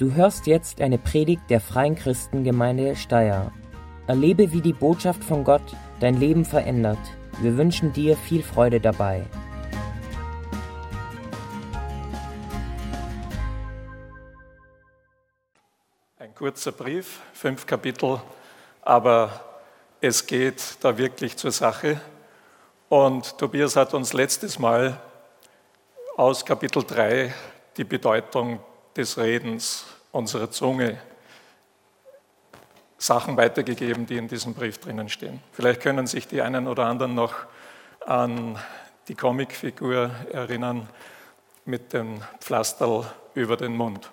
Du hörst jetzt eine Predigt der Freien Christengemeinde Steyr. Erlebe, wie die Botschaft von Gott dein Leben verändert. Wir wünschen dir viel Freude dabei. Ein kurzer Brief, fünf Kapitel, aber es geht da wirklich zur Sache. Und Tobias hat uns letztes Mal aus Kapitel 3 die Bedeutung des Redens unserer Zunge Sachen weitergegeben, die in diesem Brief drinnen stehen. Vielleicht können sich die einen oder anderen noch an die Comicfigur erinnern mit dem Pflasterl über den Mund.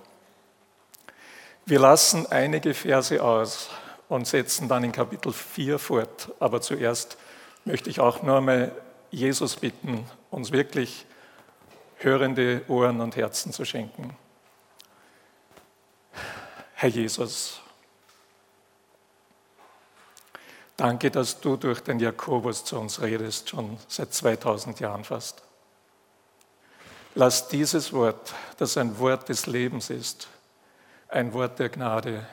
Wir lassen einige Verse aus und setzen dann in Kapitel 4 fort. Aber zuerst möchte ich auch nur einmal Jesus bitten, uns wirklich hörende Ohren und Herzen zu schenken. Herr Jesus, danke, dass du durch den Jakobus zu uns redest, schon seit 2000 Jahren fast. Lass dieses Wort, das ein Wort des Lebens ist, ein Wort der Gnade,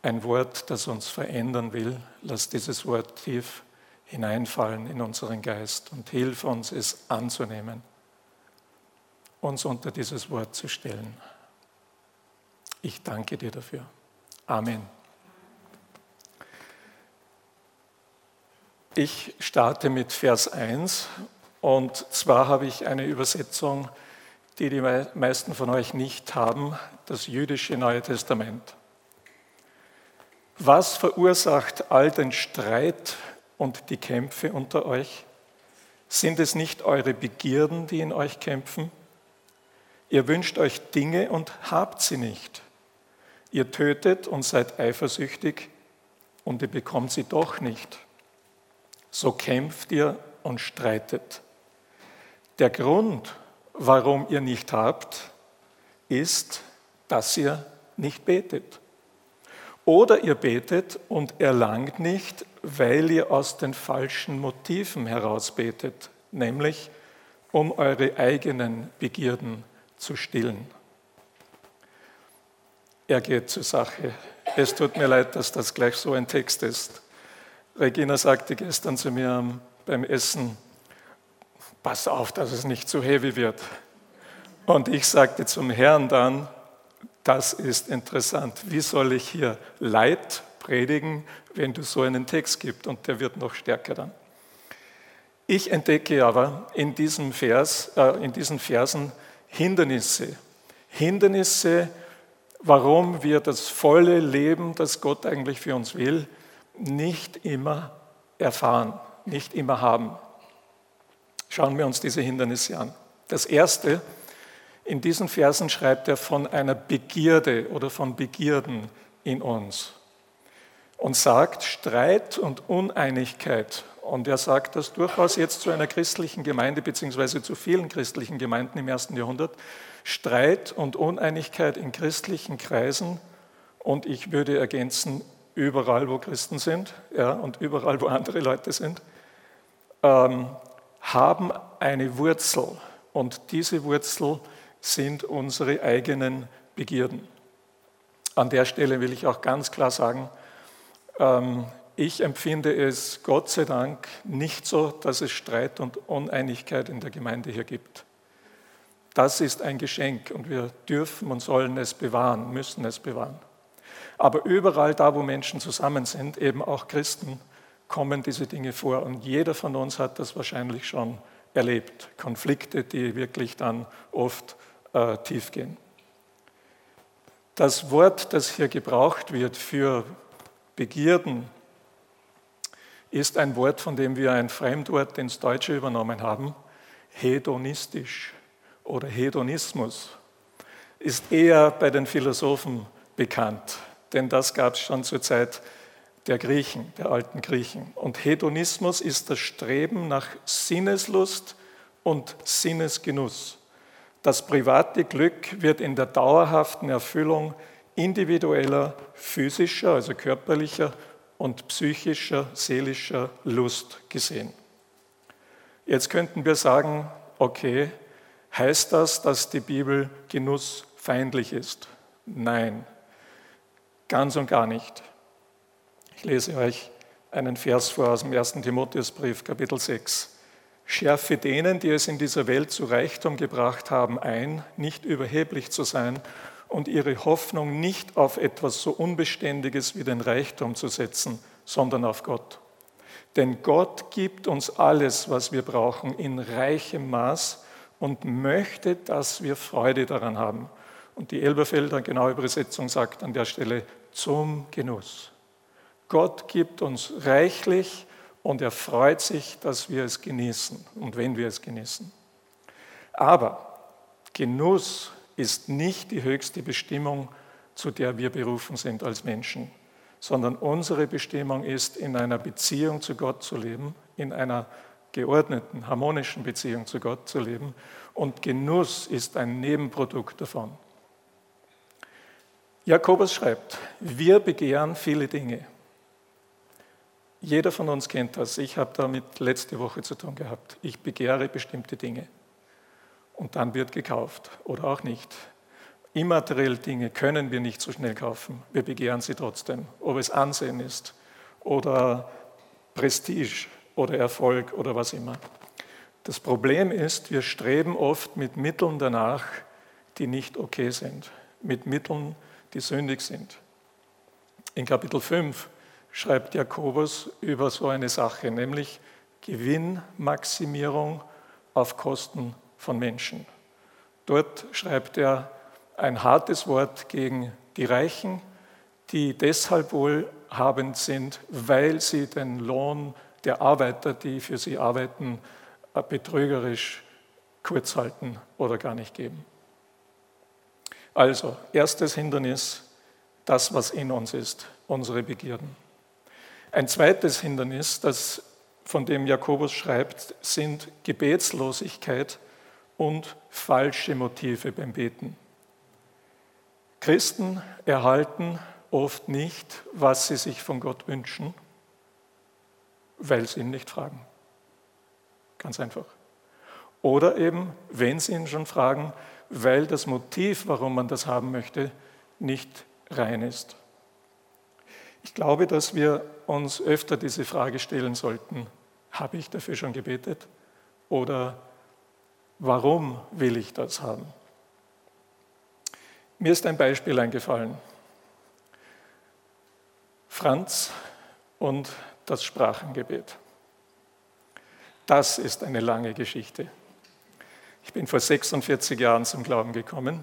ein Wort, das uns verändern will, lass dieses Wort tief hineinfallen in unseren Geist und hilf uns, es anzunehmen, uns unter dieses Wort zu stellen. Ich danke dir dafür. Amen. Ich starte mit Vers 1 und zwar habe ich eine Übersetzung, die die meisten von euch nicht haben, das jüdische Neue Testament. Was verursacht all den Streit und die Kämpfe unter euch? Sind es nicht eure Begierden, die in euch kämpfen? Ihr wünscht euch Dinge und habt sie nicht. Ihr tötet und seid eifersüchtig und ihr bekommt sie doch nicht. So kämpft ihr und streitet. Der Grund, warum ihr nicht habt, ist, dass ihr nicht betet. Oder ihr betet und erlangt nicht, weil ihr aus den falschen Motiven heraus betet, nämlich um eure eigenen Begierden zu stillen. Er geht zur Sache. Es tut mir leid, dass das gleich so ein Text ist. Regina sagte gestern zu mir beim Essen, pass auf, dass es nicht zu heavy wird. Und ich sagte zum Herrn dann, das ist interessant. Wie soll ich hier Leid predigen, wenn du so einen Text gibst? Und der wird noch stärker dann. Ich entdecke aber in, diesem Vers, äh, in diesen Versen Hindernisse. Hindernisse, warum wir das volle Leben, das Gott eigentlich für uns will, nicht immer erfahren, nicht immer haben. Schauen wir uns diese Hindernisse an. Das erste, in diesen Versen schreibt er von einer Begierde oder von Begierden in uns und sagt Streit und Uneinigkeit. Und er sagt das durchaus jetzt zu einer christlichen Gemeinde, beziehungsweise zu vielen christlichen Gemeinden im ersten Jahrhundert, Streit und Uneinigkeit in christlichen Kreisen und ich würde ergänzen, überall, wo Christen sind ja, und überall, wo andere Leute sind, ähm, haben eine Wurzel und diese Wurzel sind unsere eigenen Begierden. An der Stelle will ich auch ganz klar sagen, ähm, ich empfinde es Gott sei Dank nicht so, dass es Streit und Uneinigkeit in der Gemeinde hier gibt. Das ist ein Geschenk und wir dürfen und sollen es bewahren, müssen es bewahren. Aber überall da, wo Menschen zusammen sind, eben auch Christen, kommen diese Dinge vor. Und jeder von uns hat das wahrscheinlich schon erlebt. Konflikte, die wirklich dann oft äh, tief gehen. Das Wort, das hier gebraucht wird für Begierden, ist ein Wort, von dem wir ein Fremdwort ins Deutsche übernommen haben, hedonistisch oder Hedonismus, ist eher bei den Philosophen bekannt, denn das gab es schon zur Zeit der Griechen, der alten Griechen. Und Hedonismus ist das Streben nach Sinneslust und Sinnesgenuss. Das private Glück wird in der dauerhaften Erfüllung individueller, physischer, also körperlicher und psychischer, seelischer Lust gesehen. Jetzt könnten wir sagen, okay, Heißt das, dass die Bibel genussfeindlich ist? Nein, ganz und gar nicht. Ich lese euch einen Vers vor aus dem 1. Timotheusbrief, Kapitel 6. Schärfe denen, die es in dieser Welt zu Reichtum gebracht haben, ein, nicht überheblich zu sein und ihre Hoffnung nicht auf etwas so Unbeständiges wie den Reichtum zu setzen, sondern auf Gott. Denn Gott gibt uns alles, was wir brauchen, in reichem Maß und möchte, dass wir Freude daran haben. Und die Elberfelder genaue Übersetzung sagt an der Stelle zum Genuss. Gott gibt uns reichlich und er freut sich, dass wir es genießen und wenn wir es genießen. Aber Genuss ist nicht die höchste Bestimmung, zu der wir berufen sind als Menschen, sondern unsere Bestimmung ist, in einer Beziehung zu Gott zu leben, in einer geordneten, harmonischen Beziehung zu Gott zu leben. Und Genuss ist ein Nebenprodukt davon. Jakobus schreibt, wir begehren viele Dinge. Jeder von uns kennt das. Ich habe damit letzte Woche zu tun gehabt. Ich begehre bestimmte Dinge. Und dann wird gekauft oder auch nicht. Immaterielle Dinge können wir nicht so schnell kaufen. Wir begehren sie trotzdem. Ob es Ansehen ist oder Prestige oder Erfolg oder was immer. Das Problem ist, wir streben oft mit Mitteln danach, die nicht okay sind. Mit Mitteln, die sündig sind. In Kapitel 5 schreibt Jakobus über so eine Sache, nämlich Gewinnmaximierung auf Kosten von Menschen. Dort schreibt er ein hartes Wort gegen die Reichen, die deshalb wohlhabend sind, weil sie den Lohn der Arbeiter, die für sie arbeiten, betrügerisch kurz halten oder gar nicht geben. Also, erstes Hindernis, das, was in uns ist, unsere Begierden. Ein zweites Hindernis, das, von dem Jakobus schreibt, sind Gebetslosigkeit und falsche Motive beim Beten. Christen erhalten oft nicht, was sie sich von Gott wünschen, weil sie ihn nicht fragen. Ganz einfach. Oder eben, wenn sie ihn schon fragen, weil das Motiv, warum man das haben möchte, nicht rein ist. Ich glaube, dass wir uns öfter diese Frage stellen sollten, habe ich dafür schon gebetet? Oder warum will ich das haben? Mir ist ein Beispiel eingefallen. Franz und das Sprachengebet. Das ist eine lange Geschichte. Ich bin vor 46 Jahren zum Glauben gekommen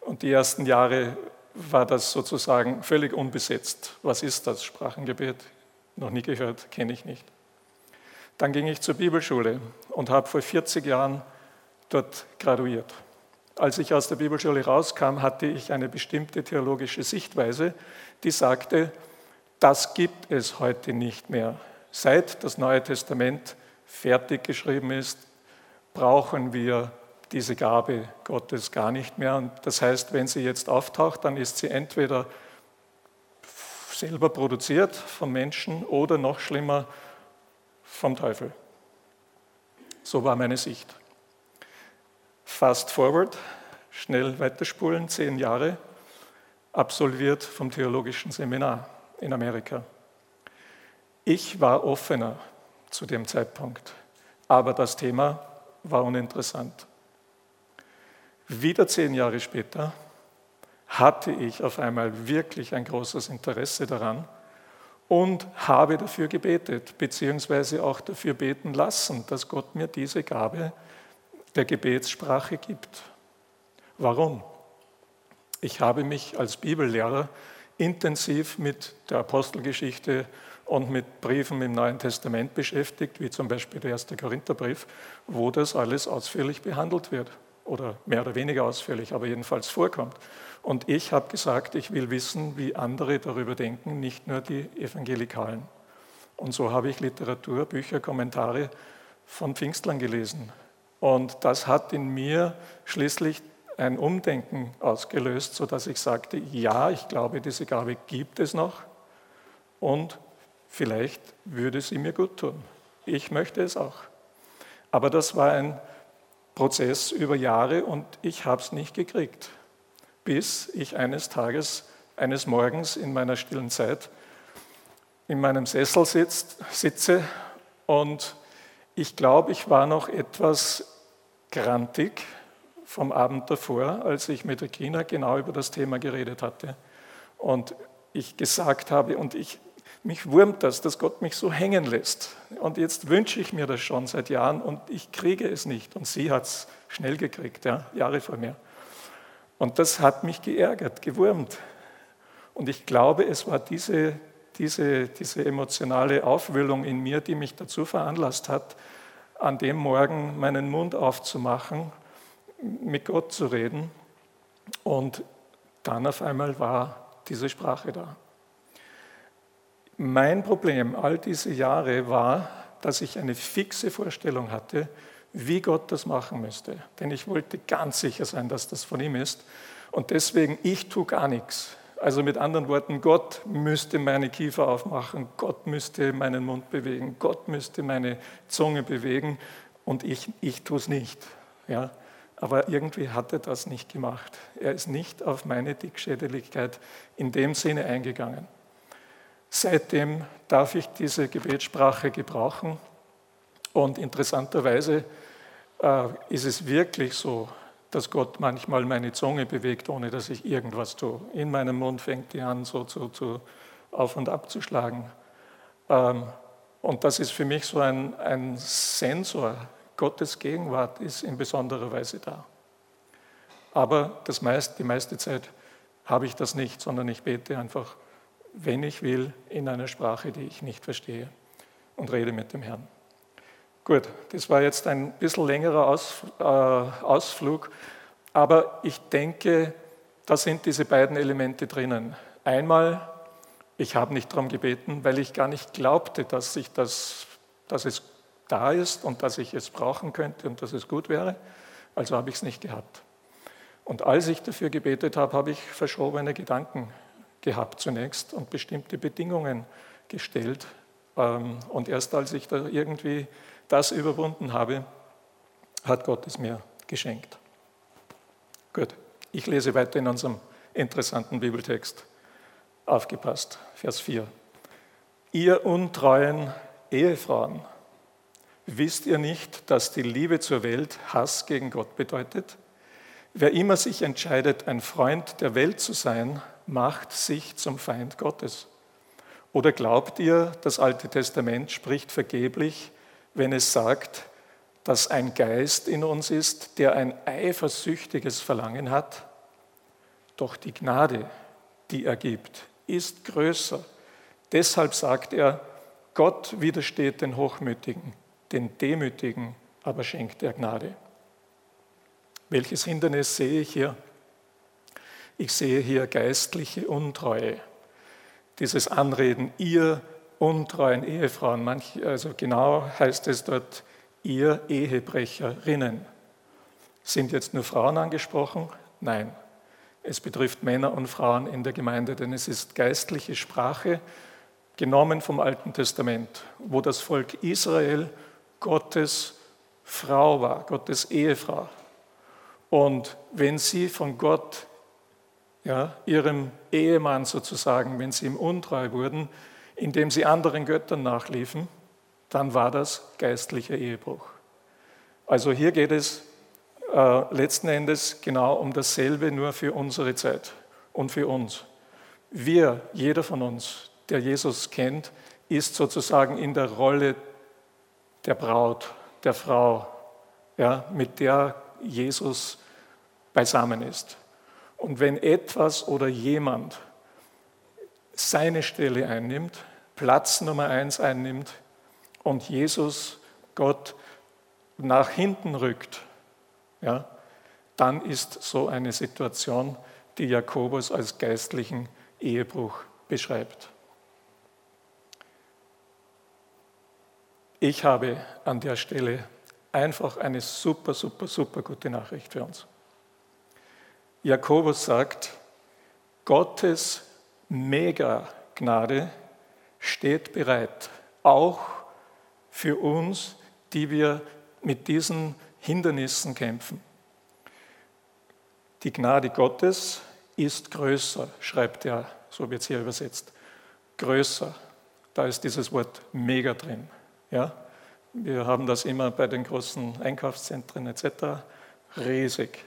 und die ersten Jahre war das sozusagen völlig unbesetzt. Was ist das Sprachengebet? Noch nie gehört, kenne ich nicht. Dann ging ich zur Bibelschule und habe vor 40 Jahren dort graduiert. Als ich aus der Bibelschule rauskam, hatte ich eine bestimmte theologische Sichtweise, die sagte, das gibt es heute nicht mehr. Seit das Neue Testament fertig geschrieben ist, brauchen wir diese Gabe Gottes gar nicht mehr. Und das heißt, wenn sie jetzt auftaucht, dann ist sie entweder selber produziert vom Menschen oder noch schlimmer vom Teufel. So war meine Sicht. Fast forward, schnell weiterspulen, zehn Jahre, absolviert vom Theologischen Seminar in Amerika. Ich war offener zu dem Zeitpunkt, aber das Thema war uninteressant. Wieder zehn Jahre später hatte ich auf einmal wirklich ein großes Interesse daran und habe dafür gebetet, beziehungsweise auch dafür beten lassen, dass Gott mir diese Gabe der Gebetssprache gibt. Warum? Ich habe mich als Bibellehrer intensiv mit der Apostelgeschichte und mit Briefen im Neuen Testament beschäftigt, wie zum Beispiel der erste Korintherbrief, wo das alles ausführlich behandelt wird oder mehr oder weniger ausführlich, aber jedenfalls vorkommt. Und ich habe gesagt, ich will wissen, wie andere darüber denken, nicht nur die Evangelikalen. Und so habe ich Literatur, Bücher, Kommentare von Pfingstlern gelesen. Und das hat in mir schließlich ein Umdenken ausgelöst, sodass ich sagte, ja, ich glaube, diese Gabe gibt es noch und vielleicht würde sie mir gut tun. Ich möchte es auch. Aber das war ein Prozess über Jahre und ich habe es nicht gekriegt. bis ich eines Tages, eines Morgens in meiner stillen Zeit in meinem Sessel sitzt, sitze und ich glaube, ich war noch etwas grantig vom Abend davor, als ich mit Regina genau über das Thema geredet hatte. Und ich gesagt habe, und ich, mich wurmt das, dass Gott mich so hängen lässt. Und jetzt wünsche ich mir das schon seit Jahren und ich kriege es nicht. Und sie hat es schnell gekriegt, ja, Jahre vor mir. Und das hat mich geärgert, gewurmt. Und ich glaube, es war diese, diese, diese emotionale Aufwühlung in mir, die mich dazu veranlasst hat, an dem Morgen meinen Mund aufzumachen, mit Gott zu reden. Und dann auf einmal war diese Sprache da. Mein Problem all diese Jahre war, dass ich eine fixe Vorstellung hatte, wie Gott das machen müsste. Denn ich wollte ganz sicher sein, dass das von ihm ist. Und deswegen, ich tue gar nichts. Also mit anderen Worten, Gott müsste meine Kiefer aufmachen, Gott müsste meinen Mund bewegen, Gott müsste meine Zunge bewegen und ich, ich tue es nicht. Ja? Aber irgendwie hat er das nicht gemacht. Er ist nicht auf meine Dickschädeligkeit in dem Sinne eingegangen. Seitdem darf ich diese Gebetssprache gebrauchen und interessanterweise äh, ist es wirklich so, dass Gott manchmal meine Zunge bewegt, ohne dass ich irgendwas tue. In meinem Mund fängt die an, so zu, zu auf und ab zu schlagen. Ähm, und das ist für mich so ein, ein Sensor. Gottes Gegenwart ist in besonderer Weise da. Aber das meist, die meiste Zeit habe ich das nicht, sondern ich bete einfach, wenn ich will, in einer Sprache, die ich nicht verstehe und rede mit dem Herrn. Gut, das war jetzt ein bisschen längerer Aus, äh, Ausflug, aber ich denke, da sind diese beiden Elemente drinnen. Einmal, ich habe nicht darum gebeten, weil ich gar nicht glaubte, dass, ich das, dass es da ist und dass ich es brauchen könnte und dass es gut wäre. Also habe ich es nicht gehabt. Und als ich dafür gebetet habe, habe ich verschobene Gedanken gehabt zunächst und bestimmte Bedingungen gestellt. Ähm, und erst als ich da irgendwie das überwunden habe, hat Gott es mir geschenkt. Gut, ich lese weiter in unserem interessanten Bibeltext. Aufgepasst, Vers 4. Ihr untreuen Ehefrauen, wisst ihr nicht, dass die Liebe zur Welt Hass gegen Gott bedeutet? Wer immer sich entscheidet, ein Freund der Welt zu sein, macht sich zum Feind Gottes. Oder glaubt ihr, das Alte Testament spricht vergeblich, wenn es sagt, dass ein Geist in uns ist, der ein eifersüchtiges Verlangen hat. Doch die Gnade, die er gibt, ist größer. Deshalb sagt er, Gott widersteht den Hochmütigen, den Demütigen aber schenkt er Gnade. Welches Hindernis sehe ich hier? Ich sehe hier geistliche Untreue. Dieses Anreden, ihr untreuen Ehefrauen. Manch, also genau heißt es dort, ihr Ehebrecherinnen. Sind jetzt nur Frauen angesprochen? Nein. Es betrifft Männer und Frauen in der Gemeinde, denn es ist geistliche Sprache, genommen vom Alten Testament, wo das Volk Israel Gottes Frau war, Gottes Ehefrau. Und wenn sie von Gott, ja, ihrem Ehemann sozusagen, wenn sie ihm untreu wurden, indem sie anderen Göttern nachliefen, dann war das geistlicher Ehebruch. Also hier geht es äh, letzten Endes genau um dasselbe, nur für unsere Zeit und für uns. Wir, jeder von uns, der Jesus kennt, ist sozusagen in der Rolle der Braut, der Frau, ja, mit der Jesus beisammen ist. Und wenn etwas oder jemand seine Stelle einnimmt, Platz Nummer eins einnimmt und Jesus, Gott, nach hinten rückt, ja, dann ist so eine Situation, die Jakobus als geistlichen Ehebruch beschreibt. Ich habe an der Stelle einfach eine super, super, super gute Nachricht für uns. Jakobus sagt, Gottes Mega-Gnade steht bereit, auch für uns, die wir mit diesen Hindernissen kämpfen. Die Gnade Gottes ist größer, schreibt er, so wird es hier übersetzt. Größer, da ist dieses Wort mega drin. Ja? Wir haben das immer bei den großen Einkaufszentren etc. Riesig.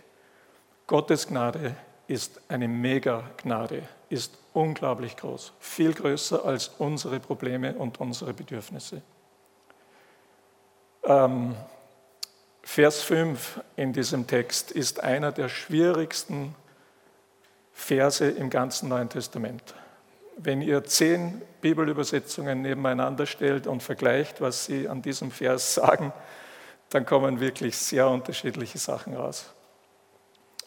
Gottes Gnade ist eine Mega-Gnade, ist unglaublich groß, viel größer als unsere Probleme und unsere Bedürfnisse. Ähm, Vers 5 in diesem Text ist einer der schwierigsten Verse im ganzen Neuen Testament. Wenn ihr zehn Bibelübersetzungen nebeneinander stellt und vergleicht, was sie an diesem Vers sagen, dann kommen wirklich sehr unterschiedliche Sachen raus.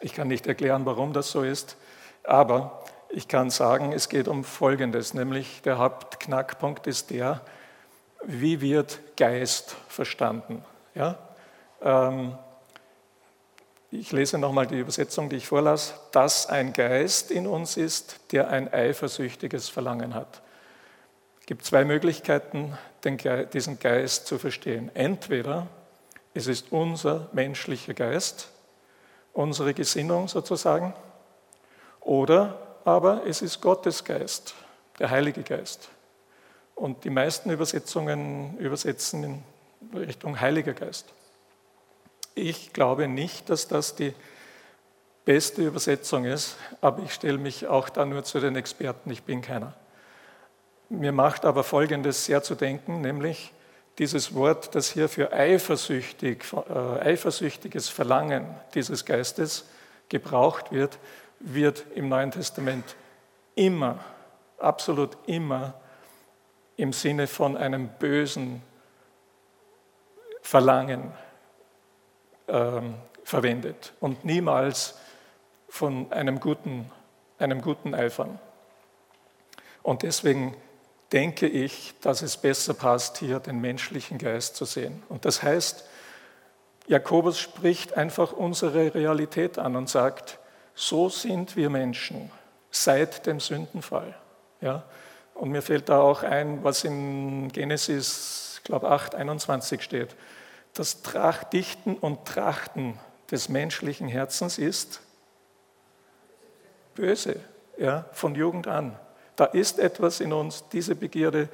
Ich kann nicht erklären, warum das so ist, aber ich kann sagen, es geht um Folgendes, nämlich der Hauptknackpunkt ist der, wie wird Geist verstanden? Ja? Ähm, ich lese nochmal die Übersetzung, die ich vorlas, dass ein Geist in uns ist, der ein eifersüchtiges Verlangen hat. Es gibt zwei Möglichkeiten, diesen Geist zu verstehen. Entweder es ist unser menschlicher Geist, unsere Gesinnung sozusagen, oder aber es ist Gottes Geist, der Heilige Geist. Und die meisten Übersetzungen übersetzen in Richtung Heiliger Geist. Ich glaube nicht, dass das die beste Übersetzung ist, aber ich stelle mich auch da nur zu den Experten, ich bin keiner. Mir macht aber Folgendes sehr zu denken, nämlich dieses Wort, das hier für eifersüchtig, äh, eifersüchtiges Verlangen dieses Geistes gebraucht wird, wird im Neuen Testament immer, absolut immer im Sinne von einem bösen Verlangen ähm, verwendet und niemals von einem guten, einem guten Eifern. Und deswegen denke ich, dass es besser passt, hier den menschlichen Geist zu sehen. Und das heißt, Jakobus spricht einfach unsere Realität an und sagt, so sind wir Menschen seit dem Sündenfall. Ja? Und mir fällt da auch ein, was in Genesis, glaube 8, 21 steht. Das Dichten und Trachten des menschlichen Herzens ist böse, ja, von Jugend an. Da ist etwas in uns, diese Begierde,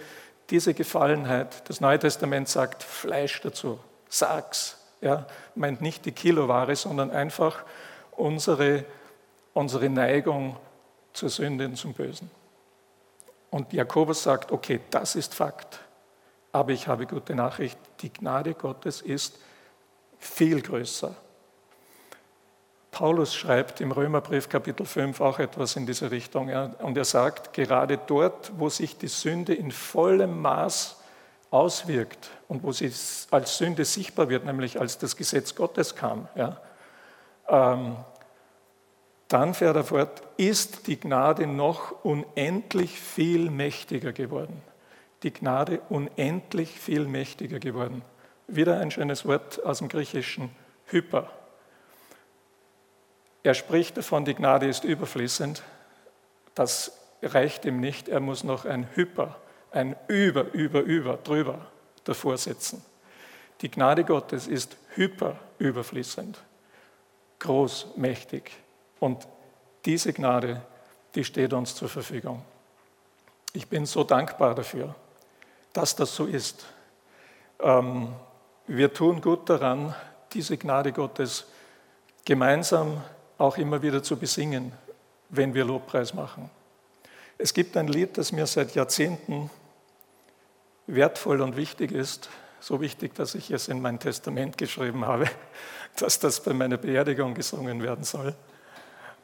diese Gefallenheit. Das Neue Testament sagt Fleisch dazu, sag's. Ja, meint nicht die Kiloware, sondern einfach unsere, unsere Neigung zur Sünde und zum Bösen. Und Jakobus sagt, okay, das ist Fakt. Aber ich habe gute Nachricht, die Gnade Gottes ist viel größer Paulus schreibt im Römerbrief Kapitel 5 auch etwas in diese Richtung. Und er sagt, gerade dort, wo sich die Sünde in vollem Maß auswirkt und wo sie als Sünde sichtbar wird, nämlich als das Gesetz Gottes kam, ja, ähm, dann fährt er fort, ist die Gnade noch unendlich viel mächtiger geworden. Die Gnade unendlich viel mächtiger geworden. Wieder ein schönes Wort aus dem Griechischen, hyper. Er spricht davon, die Gnade ist überfließend. Das reicht ihm nicht. Er muss noch ein Hyper, ein Über, Über, Über, drüber davor setzen. Die Gnade Gottes ist hyper überfließend, groß, mächtig. Und diese Gnade, die steht uns zur Verfügung. Ich bin so dankbar dafür, dass das so ist. Ähm, wir tun gut daran, diese Gnade Gottes gemeinsam auch immer wieder zu besingen, wenn wir Lobpreis machen. Es gibt ein Lied, das mir seit Jahrzehnten wertvoll und wichtig ist, so wichtig, dass ich es in mein Testament geschrieben habe, dass das bei meiner Beerdigung gesungen werden soll.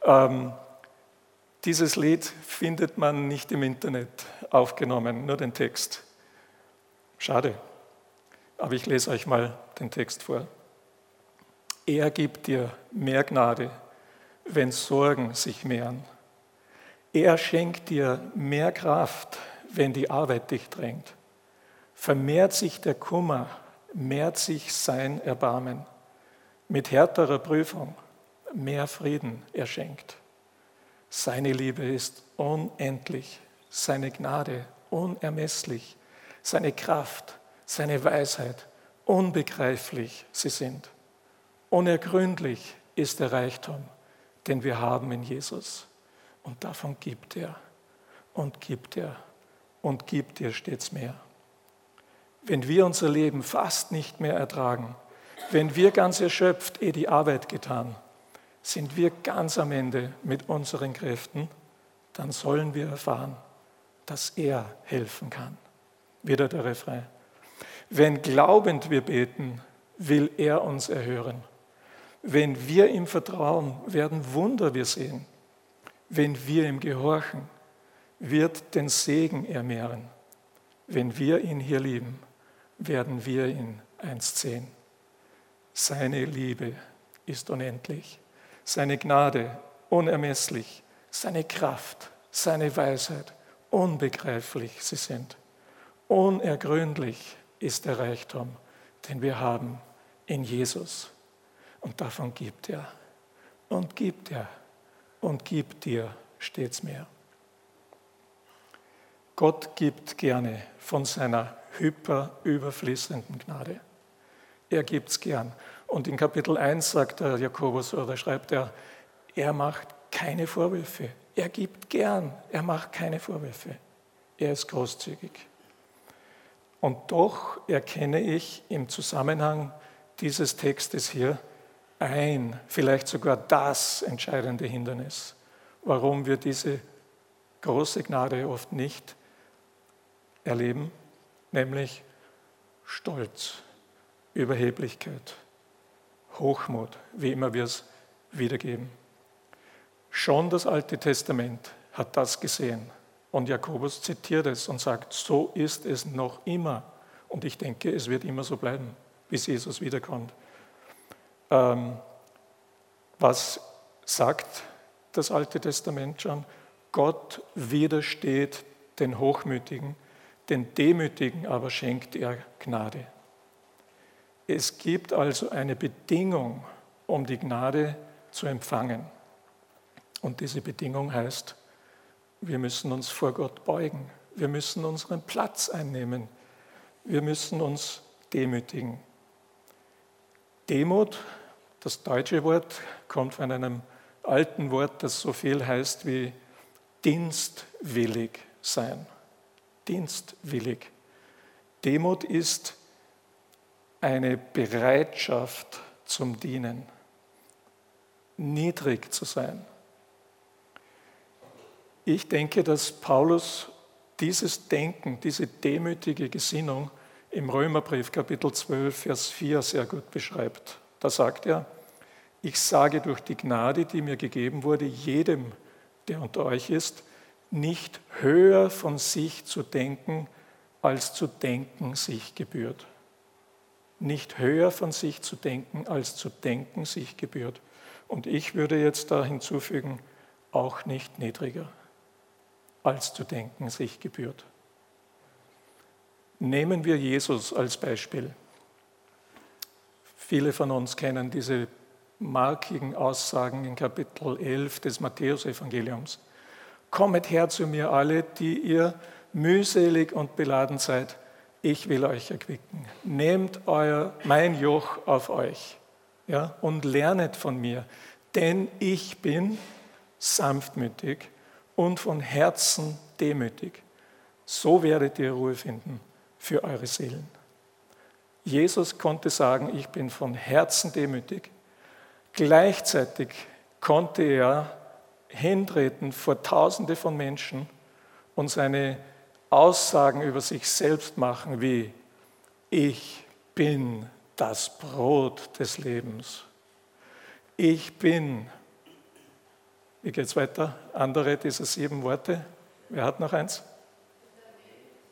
Ähm, dieses Lied findet man nicht im Internet aufgenommen, nur den Text. Schade, aber ich lese euch mal den Text vor. Er gibt dir mehr Gnade wenn Sorgen sich mehren. Er schenkt dir mehr Kraft, wenn die Arbeit dich drängt. Vermehrt sich der Kummer, mehrt sich sein Erbarmen. Mit härterer Prüfung mehr Frieden erschenkt. Seine Liebe ist unendlich, seine Gnade unermesslich, seine Kraft, seine Weisheit unbegreiflich sie sind. Unergründlich ist der Reichtum den wir haben in Jesus. Und davon gibt er und gibt er und gibt dir stets mehr. Wenn wir unser Leben fast nicht mehr ertragen, wenn wir ganz erschöpft eh die Arbeit getan, sind wir ganz am Ende mit unseren Kräften, dann sollen wir erfahren, dass er helfen kann. Wieder der Refrain. Wenn glaubend wir beten, will er uns erhören. Wenn wir ihm vertrauen, werden Wunder wir sehen. Wenn wir ihm gehorchen, wird den Segen er mehren. Wenn wir ihn hier lieben, werden wir ihn einst sehen. Seine Liebe ist unendlich, seine Gnade unermesslich, seine Kraft, seine Weisheit unbegreiflich sie sind. Unergründlich ist der Reichtum, den wir haben in Jesus. Und davon gibt er und gibt er und gibt dir stets mehr. Gott gibt gerne von seiner hyperüberfließenden Gnade. Er gibt es gern. Und in Kapitel 1 sagt der Jakobus oder schreibt er, er macht keine Vorwürfe. Er gibt gern. Er macht keine Vorwürfe. Er ist großzügig. Und doch erkenne ich im Zusammenhang dieses Textes hier ein, vielleicht sogar das entscheidende Hindernis, warum wir diese große Gnade oft nicht erleben, nämlich Stolz, Überheblichkeit, Hochmut, wie immer wir es wiedergeben. Schon das Alte Testament hat das gesehen. Und Jakobus zitiert es und sagt, so ist es noch immer. Und ich denke, es wird immer so bleiben, bis Jesus wiederkommt. Ähm, was sagt das Alte Testament schon? Gott widersteht den Hochmütigen, den Demütigen aber schenkt er Gnade. Es gibt also eine Bedingung, um die Gnade zu empfangen. Und diese Bedingung heißt, wir müssen uns vor Gott beugen. Wir müssen unseren Platz einnehmen. Wir müssen uns demütigen. Demut, das deutsche Wort, kommt von einem alten Wort, das so viel heißt wie dienstwillig sein. Dienstwillig. Demut ist eine Bereitschaft zum Dienen, niedrig zu sein, ich denke, dass Paulus dieses Denken, diese demütige Gesinnung im Römerbrief Kapitel 12, Vers 4 sehr gut beschreibt. Da sagt er, ich sage durch die Gnade, die mir gegeben wurde, jedem, der unter euch ist, nicht höher von sich zu denken, als zu denken sich gebührt. Nicht höher von sich zu denken, als zu denken sich gebührt. Und ich würde jetzt da hinzufügen, auch nicht niedriger als zu denken sich gebührt. Nehmen wir Jesus als Beispiel. Viele von uns kennen diese markigen Aussagen in Kapitel 11 des Matthäusevangeliums. Kommet her zu mir alle, die ihr mühselig und beladen seid, ich will euch erquicken. Nehmt euer, mein Joch auf euch ja, und lernet von mir, denn ich bin sanftmütig und von Herzen demütig. So werdet ihr Ruhe finden für eure Seelen. Jesus konnte sagen, ich bin von Herzen demütig. Gleichzeitig konnte er hintreten vor Tausende von Menschen und seine Aussagen über sich selbst machen wie, ich bin das Brot des Lebens. Ich bin wie geht es weiter? Andere dieser sieben Worte. Wer hat noch eins?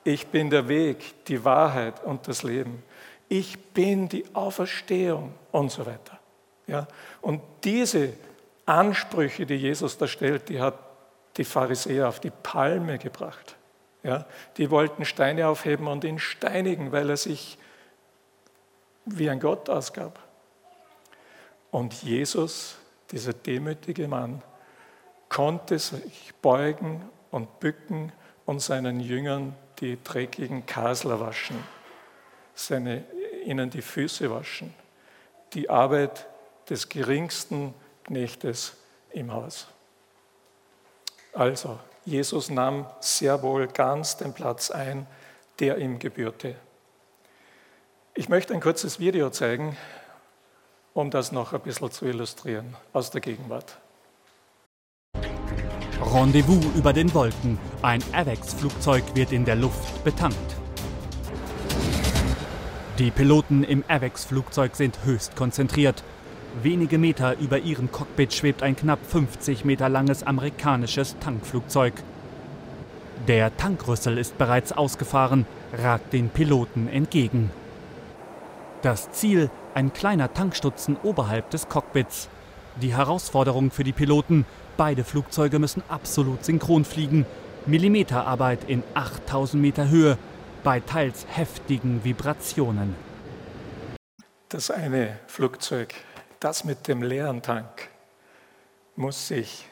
Ich bin der Weg, die Wahrheit und das Leben. Ich bin die Auferstehung und so weiter. Ja? Und diese Ansprüche, die Jesus da stellt, die hat die Pharisäer auf die Palme gebracht. Ja? Die wollten Steine aufheben und ihn steinigen, weil er sich wie ein Gott ausgab. Und Jesus, dieser demütige Mann, konnte sich beugen und bücken und seinen Jüngern die dreckigen Kasler waschen, seine, ihnen die Füße waschen, die Arbeit des geringsten Knechtes im Haus. Also, Jesus nahm sehr wohl ganz den Platz ein, der ihm gebührte. Ich möchte ein kurzes Video zeigen, um das noch ein bisschen zu illustrieren aus der Gegenwart. Rendezvous über den Wolken. Ein AVEX-Flugzeug wird in der Luft betankt. Die Piloten im AVEX-Flugzeug sind höchst konzentriert. Wenige Meter über ihrem Cockpit schwebt ein knapp 50 Meter langes amerikanisches Tankflugzeug. Der Tankrüssel ist bereits ausgefahren, ragt den Piloten entgegen. Das Ziel ein kleiner Tankstutzen oberhalb des Cockpits. Die Herausforderung für die Piloten, beide Flugzeuge müssen absolut synchron fliegen. Millimeterarbeit in 8000 Meter Höhe bei teils heftigen Vibrationen. Das eine Flugzeug das mit dem leeren Tank muss sich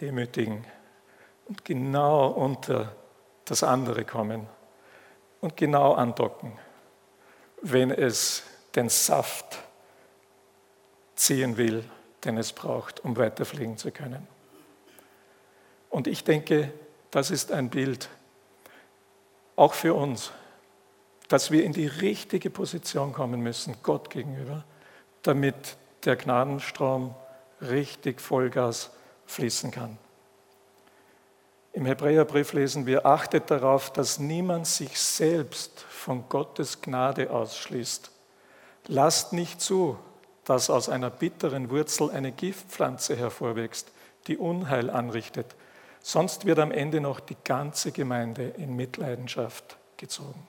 demütigen und genau unter das andere kommen und genau andocken, wenn es den Saft ziehen will, den es braucht, um weiterfliegen zu können. Und ich denke, das ist ein Bild auch für uns, dass wir in die richtige Position kommen müssen, Gott gegenüber, damit der Gnadenstrom richtig Vollgas fließen kann. Im Hebräerbrief lesen wir, achtet darauf, dass niemand sich selbst von Gottes Gnade ausschließt. Lasst nicht zu, dass aus einer bitteren Wurzel eine Giftpflanze hervorwächst, die Unheil anrichtet. Sonst wird am Ende noch die ganze Gemeinde in Mitleidenschaft gezogen.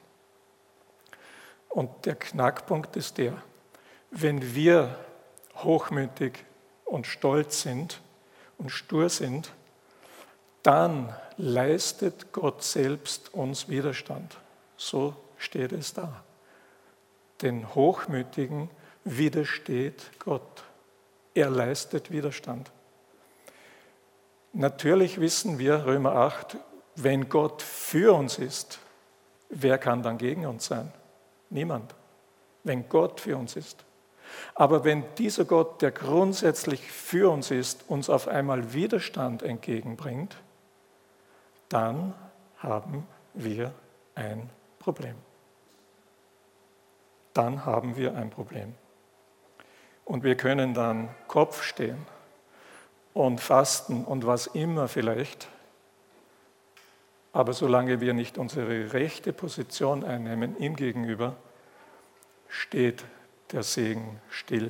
Und der Knackpunkt ist der, wenn wir hochmütig und stolz sind und stur sind, dann leistet Gott selbst uns Widerstand. So steht es da. Den Hochmütigen widersteht Gott. Er leistet Widerstand. Natürlich wissen wir, Römer 8, wenn Gott für uns ist, wer kann dann gegen uns sein? Niemand. Wenn Gott für uns ist. Aber wenn dieser Gott, der grundsätzlich für uns ist, uns auf einmal Widerstand entgegenbringt, dann haben wir ein Problem. Dann haben wir ein Problem. Und wir können dann Kopf stehen und fasten und was immer vielleicht. Aber solange wir nicht unsere rechte Position einnehmen ihm gegenüber, steht der Segen still.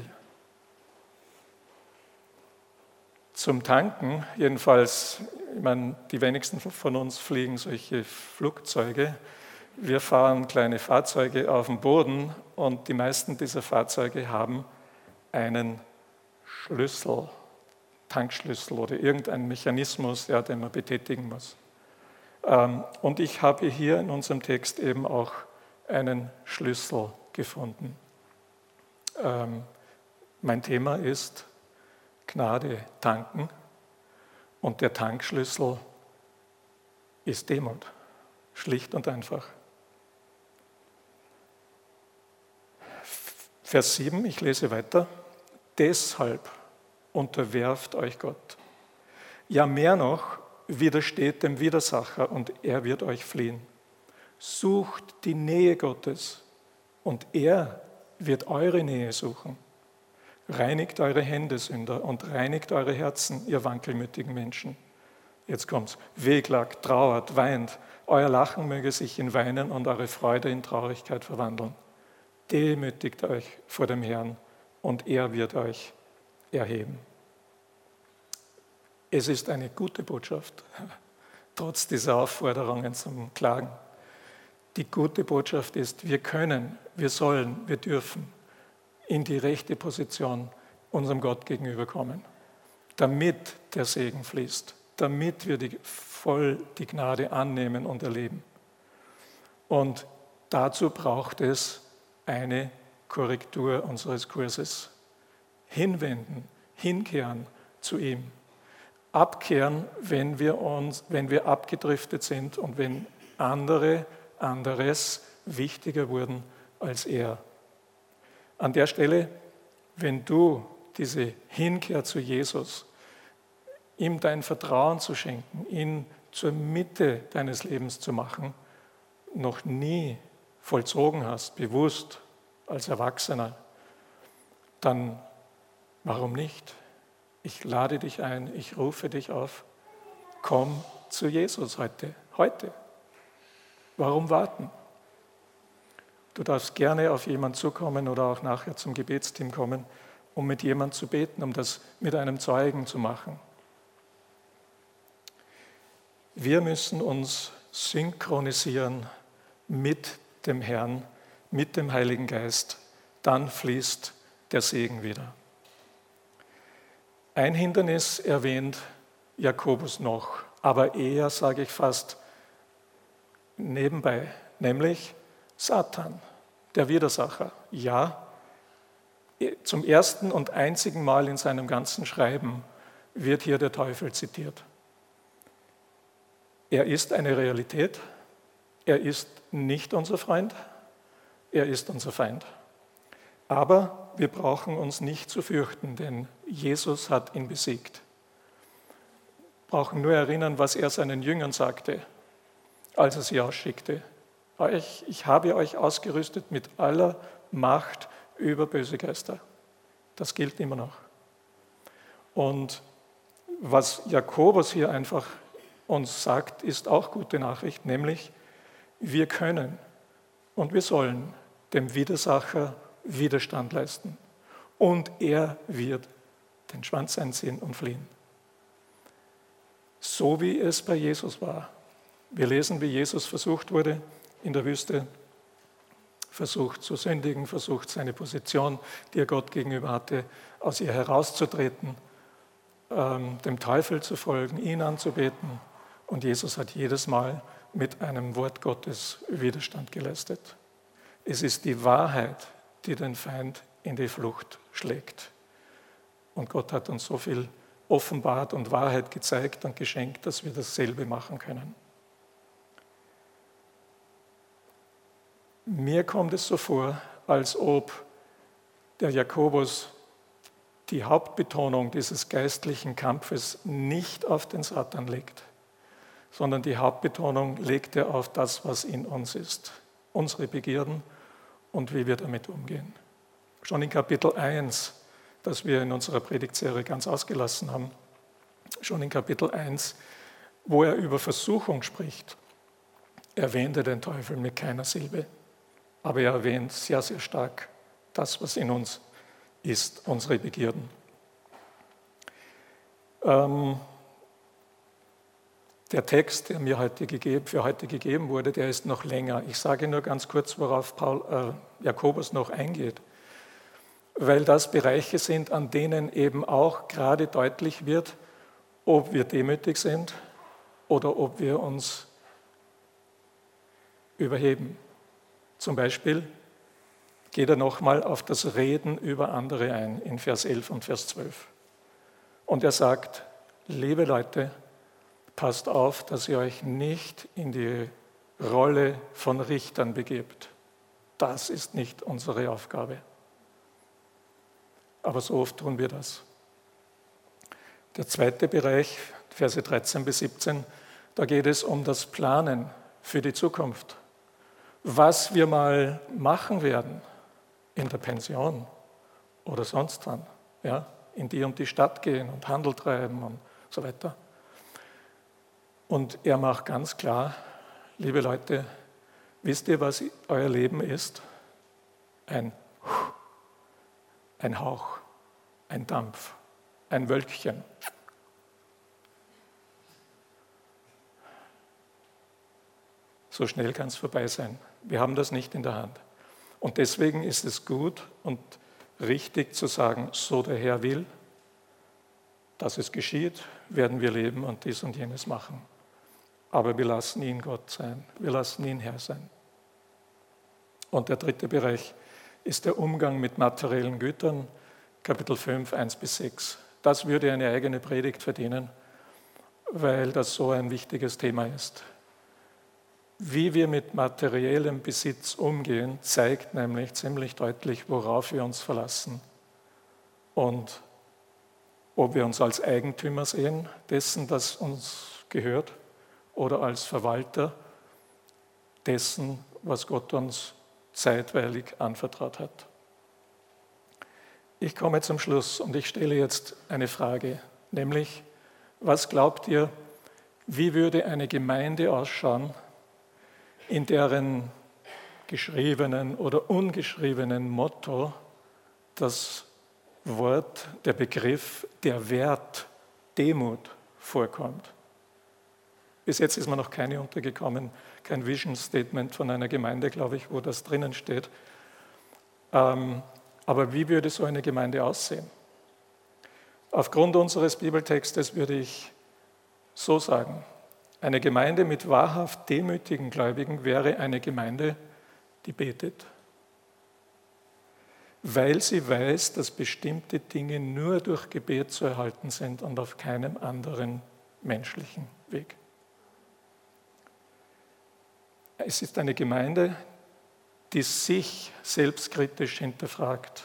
Zum Tanken, jedenfalls, ich meine, die wenigsten von uns fliegen solche Flugzeuge. Wir fahren kleine Fahrzeuge auf dem Boden und die meisten dieser Fahrzeuge haben einen Schlüssel, Tankschlüssel oder irgendeinen Mechanismus, ja, den man betätigen muss. Ähm, und ich habe hier in unserem Text eben auch einen Schlüssel gefunden. Ähm, mein Thema ist Gnade tanken und der Tankschlüssel ist Demut, schlicht und einfach. Vers 7, ich lese weiter. Deshalb unterwerft euch Gott. Ja, mehr noch, widersteht dem Widersacher und er wird euch fliehen. Sucht die Nähe Gottes und er wird eure Nähe suchen. Reinigt eure Hände, Sünder, und reinigt eure Herzen, ihr wankelmütigen Menschen. Jetzt kommt's. Wehklagt, trauert, weint. Euer Lachen möge sich in Weinen und eure Freude in Traurigkeit verwandeln. Demütigt euch vor dem Herrn und er wird euch erheben. Es ist eine gute Botschaft, trotz dieser Aufforderungen zum Klagen. Die gute Botschaft ist, wir können, wir sollen, wir dürfen in die rechte Position unserem Gott gegenüberkommen, damit der Segen fließt, damit wir die, voll die Gnade annehmen und erleben. Und dazu braucht es eine Korrektur unseres Kurses. Hinwenden, hinkehren zu ihm. Abkehren, wenn wir, uns, wenn wir abgedriftet sind und wenn andere anderes wichtiger wurden als er. An der Stelle, wenn du diese Hinkehr zu Jesus ihm dein Vertrauen zu schenken, ihn zur Mitte deines Lebens zu machen, noch nie vollzogen hast, bewusst als Erwachsener, dann warum nicht? Ich lade dich ein, ich rufe dich auf, komm zu Jesus heute, heute. Warum warten? Du darfst gerne auf jemanden zukommen oder auch nachher zum Gebetsteam kommen, um mit jemandem zu beten, um das mit einem Zeugen zu machen. Wir müssen uns synchronisieren mit dem Herrn, mit dem Heiligen Geist. Dann fließt der Segen wieder. Ein Hindernis erwähnt Jakobus noch, aber eher, sage ich fast, nebenbei, nämlich Satan, der Widersacher. Ja, zum ersten und einzigen Mal in seinem ganzen Schreiben wird hier der Teufel zitiert. Er ist eine Realität, er ist nicht unser Freund, er ist unser Feind. Aber wir brauchen uns nicht zu fürchten, denn Jesus hat ihn besiegt. Wir brauchen nur erinnern, was er seinen Jüngern sagte, als er sie ausschickte. Ich habe euch ausgerüstet mit aller Macht über böse Geister. Das gilt immer noch. Und was Jakobus hier einfach uns sagt, ist auch gute Nachricht, nämlich wir können und wir sollen dem Widersacher Widerstand leisten. Und er wird den Schwanz einziehen und fliehen. So wie es bei Jesus war. Wir lesen, wie Jesus versucht wurde in der Wüste, versucht zu sündigen, versucht seine Position, die er Gott gegenüber hatte, aus ihr herauszutreten, ähm, dem Teufel zu folgen, ihn anzubeten. Und Jesus hat jedes Mal mit einem Wort Gottes Widerstand geleistet. Es ist die Wahrheit, die den Feind in die Flucht schlägt. Und Gott hat uns so viel offenbart und Wahrheit gezeigt und geschenkt, dass wir dasselbe machen können. Mir kommt es so vor, als ob der Jakobus die Hauptbetonung dieses geistlichen Kampfes nicht auf den Satan legt, sondern die Hauptbetonung legt er auf das, was in uns ist, unsere Begierden und wie wir damit umgehen. Schon in Kapitel 1, das wir in unserer Predigtserie ganz ausgelassen haben, schon in Kapitel 1, wo er über Versuchung spricht, erwähnt er den Teufel mit keiner Silbe. Aber er erwähnt sehr, sehr stark das, was in uns ist, unsere Begierden. Ähm, der Text, der mir heute gegeben, für heute gegeben wurde, der ist noch länger. Ich sage nur ganz kurz, worauf Paul, äh, Jakobus noch eingeht, weil das Bereiche sind, an denen eben auch gerade deutlich wird, ob wir demütig sind oder ob wir uns überheben. Zum Beispiel geht er nochmal auf das Reden über andere ein in Vers 11 und Vers 12. Und er sagt, liebe Leute, passt auf, dass ihr euch nicht in die Rolle von Richtern begebt. Das ist nicht unsere Aufgabe. Aber so oft tun wir das. Der zweite Bereich, Verse 13 bis 17, da geht es um das Planen für die Zukunft was wir mal machen werden in der Pension oder sonst wann, ja, in die und die Stadt gehen und Handel treiben und so weiter. Und er macht ganz klar, liebe Leute, wisst ihr, was euer Leben ist? Ein, ein Hauch, ein Dampf, ein Wölkchen. So schnell kann es vorbei sein. Wir haben das nicht in der Hand. Und deswegen ist es gut und richtig zu sagen, so der Herr will, dass es geschieht, werden wir leben und dies und jenes machen. Aber wir lassen ihn Gott sein, wir lassen ihn Herr sein. Und der dritte Bereich ist der Umgang mit materiellen Gütern, Kapitel 5, 1 bis 6. Das würde eine eigene Predigt verdienen, weil das so ein wichtiges Thema ist. Wie wir mit materiellem Besitz umgehen, zeigt nämlich ziemlich deutlich, worauf wir uns verlassen und ob wir uns als Eigentümer sehen dessen, das uns gehört, oder als Verwalter dessen, was Gott uns zeitweilig anvertraut hat. Ich komme zum Schluss und ich stelle jetzt eine Frage, nämlich, was glaubt ihr, wie würde eine Gemeinde ausschauen, in deren geschriebenen oder ungeschriebenen Motto das Wort, der Begriff, der Wert Demut vorkommt? Bis jetzt ist mir noch keine untergekommen, kein Vision Statement von einer Gemeinde, glaube ich, wo das drinnen steht. Ähm, aber wie würde so eine Gemeinde aussehen? Aufgrund unseres Bibeltextes würde ich so sagen, eine Gemeinde mit wahrhaft demütigen Gläubigen wäre eine Gemeinde, die betet, weil sie weiß, dass bestimmte Dinge nur durch Gebet zu erhalten sind und auf keinem anderen menschlichen Weg. Es ist eine Gemeinde, die sich selbstkritisch hinterfragt.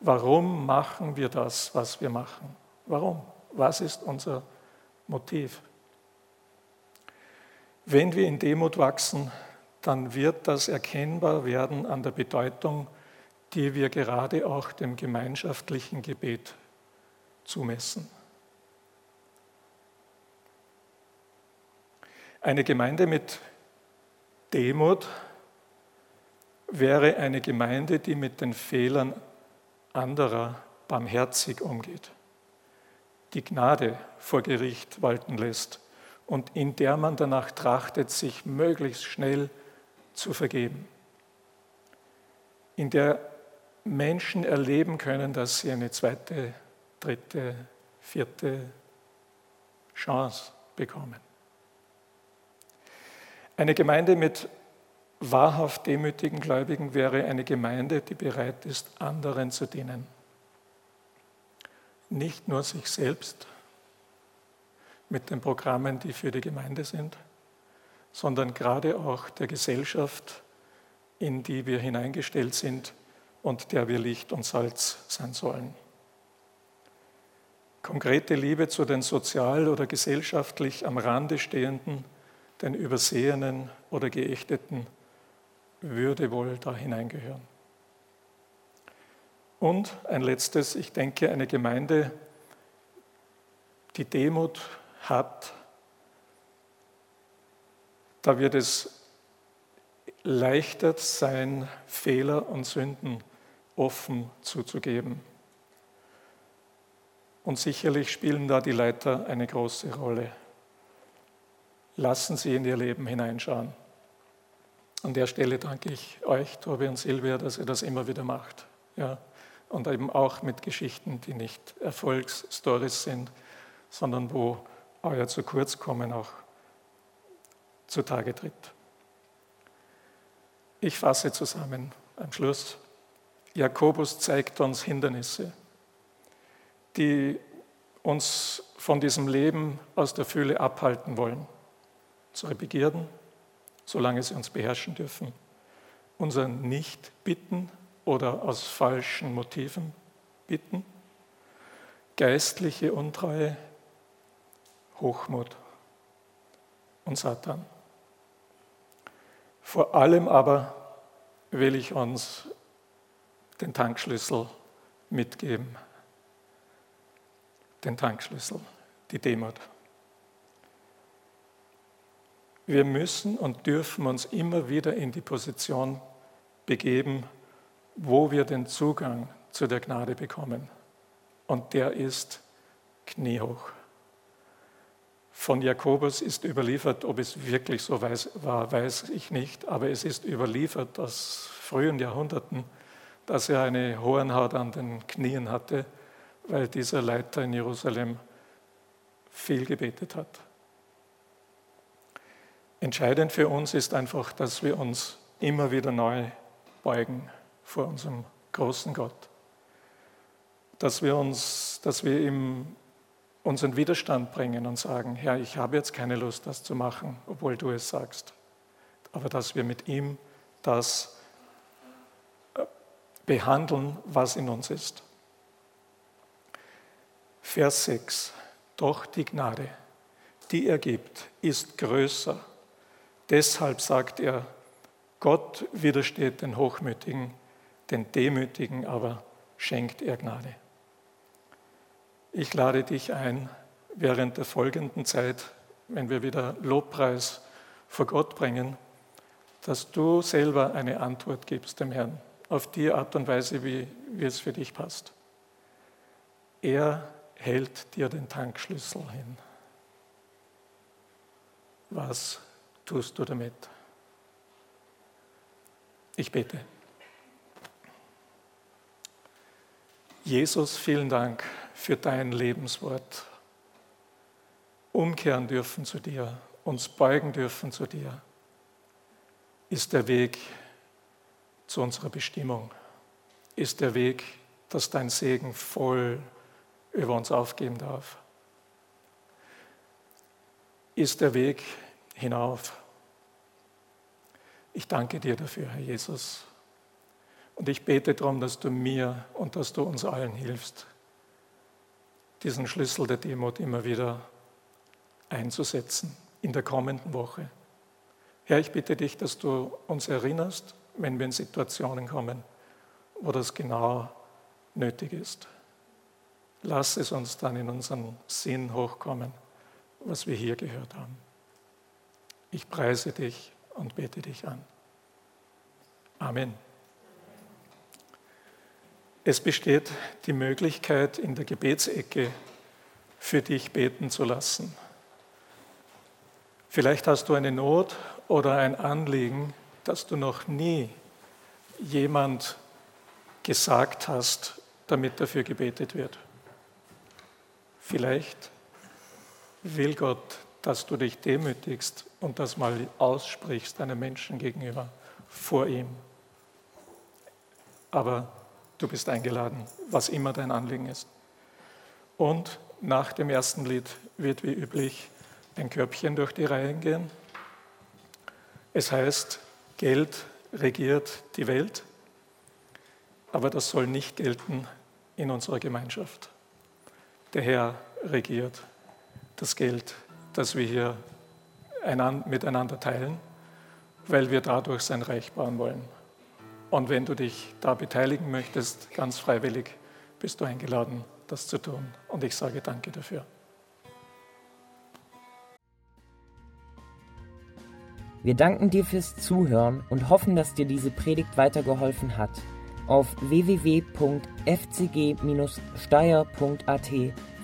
Warum machen wir das, was wir machen? Warum? Was ist unser Motiv? Wenn wir in Demut wachsen, dann wird das erkennbar werden an der Bedeutung, die wir gerade auch dem gemeinschaftlichen Gebet zumessen. Eine Gemeinde mit Demut wäre eine Gemeinde, die mit den Fehlern anderer barmherzig umgeht, die Gnade vor Gericht walten lässt und in der man danach trachtet, sich möglichst schnell zu vergeben, in der Menschen erleben können, dass sie eine zweite, dritte, vierte Chance bekommen. Eine Gemeinde mit wahrhaft demütigen Gläubigen wäre eine Gemeinde, die bereit ist, anderen zu dienen. Nicht nur sich selbst mit den Programmen, die für die Gemeinde sind, sondern gerade auch der Gesellschaft, in die wir hineingestellt sind und der wir Licht und Salz sein sollen. Konkrete Liebe zu den sozial oder gesellschaftlich am Rande stehenden, den Übersehenen oder Geächteten würde wohl da hineingehören. Und ein letztes, ich denke, eine Gemeinde, die Demut hat, da wird es leichter sein, Fehler und Sünden offen zuzugeben. Und sicherlich spielen da die Leiter eine große Rolle. Lassen Sie in Ihr Leben hineinschauen. An der Stelle danke ich euch, Tobi und Silvia, dass ihr das immer wieder macht. Ja, und eben auch mit Geschichten, die nicht Erfolgsstories sind, sondern wo euer zu kurz kommen auch zutage tritt. Ich fasse zusammen am Schluss. Jakobus zeigt uns Hindernisse, die uns von diesem Leben aus der Fülle abhalten wollen. Unsere Begierden, solange sie uns beherrschen dürfen. Unser Nicht-Bitten oder aus falschen Motiven bitten. Geistliche Untreue, Hochmut und Satan. Vor allem aber will ich uns den Tankschlüssel mitgeben. Den Tankschlüssel, die Demut. Wir müssen und dürfen uns immer wieder in die Position begeben, wo wir den Zugang zu der Gnade bekommen. Und der ist kniehoch. Von Jakobus ist überliefert, ob es wirklich so war, weiß ich nicht, aber es ist überliefert aus frühen Jahrhunderten, dass er eine Hornhaut an den Knien hatte, weil dieser Leiter in Jerusalem viel gebetet hat. Entscheidend für uns ist einfach, dass wir uns immer wieder neu beugen vor unserem großen Gott. Dass wir uns, dass wir ihm unseren Widerstand bringen und sagen, Herr, ich habe jetzt keine Lust, das zu machen, obwohl du es sagst. Aber dass wir mit ihm das äh, behandeln, was in uns ist. Vers 6. Doch die Gnade, die er gibt, ist größer. Deshalb sagt er, Gott widersteht den Hochmütigen, den Demütigen aber schenkt er Gnade. Ich lade dich ein, während der folgenden Zeit, wenn wir wieder Lobpreis vor Gott bringen, dass du selber eine Antwort gibst dem Herrn auf die Art und Weise, wie, wie es für dich passt. Er hält dir den Tankschlüssel hin. Was tust du damit? Ich bete. Jesus, vielen Dank für dein Lebenswort. Umkehren dürfen zu dir, uns beugen dürfen zu dir, ist der Weg zu unserer Bestimmung, ist der Weg, dass dein Segen voll über uns aufgeben darf, ist der Weg hinauf. Ich danke dir dafür, Herr Jesus. Und ich bete darum, dass du mir und dass du uns allen hilfst, diesen Schlüssel der Demut immer wieder einzusetzen in der kommenden Woche. Herr, ich bitte dich, dass du uns erinnerst, wenn wir in Situationen kommen, wo das genau nötig ist. Lass es uns dann in unseren Sinn hochkommen, was wir hier gehört haben. Ich preise dich und bete dich an. Amen. Es besteht die Möglichkeit, in der Gebetsecke für dich beten zu lassen. Vielleicht hast du eine Not oder ein Anliegen, das du noch nie jemand gesagt hast, damit dafür gebetet wird. Vielleicht will Gott, dass du dich demütigst und das mal aussprichst einem Menschen gegenüber vor ihm. Aber du bist eingeladen, was immer dein Anliegen ist. Und nach dem ersten Lied wird wie üblich ein Körbchen durch die Reihen gehen. Es heißt, Geld regiert die Welt, aber das soll nicht gelten in unserer Gemeinschaft. Der Herr regiert das Geld, das wir hier miteinander teilen, weil wir dadurch sein Reich bauen wollen. Und wenn du dich da beteiligen möchtest, ganz freiwillig, bist du eingeladen, das zu tun. Und ich sage danke dafür. Wir danken dir fürs Zuhören und hoffen, dass dir diese Predigt weitergeholfen hat. Auf www.fcg-steyr.at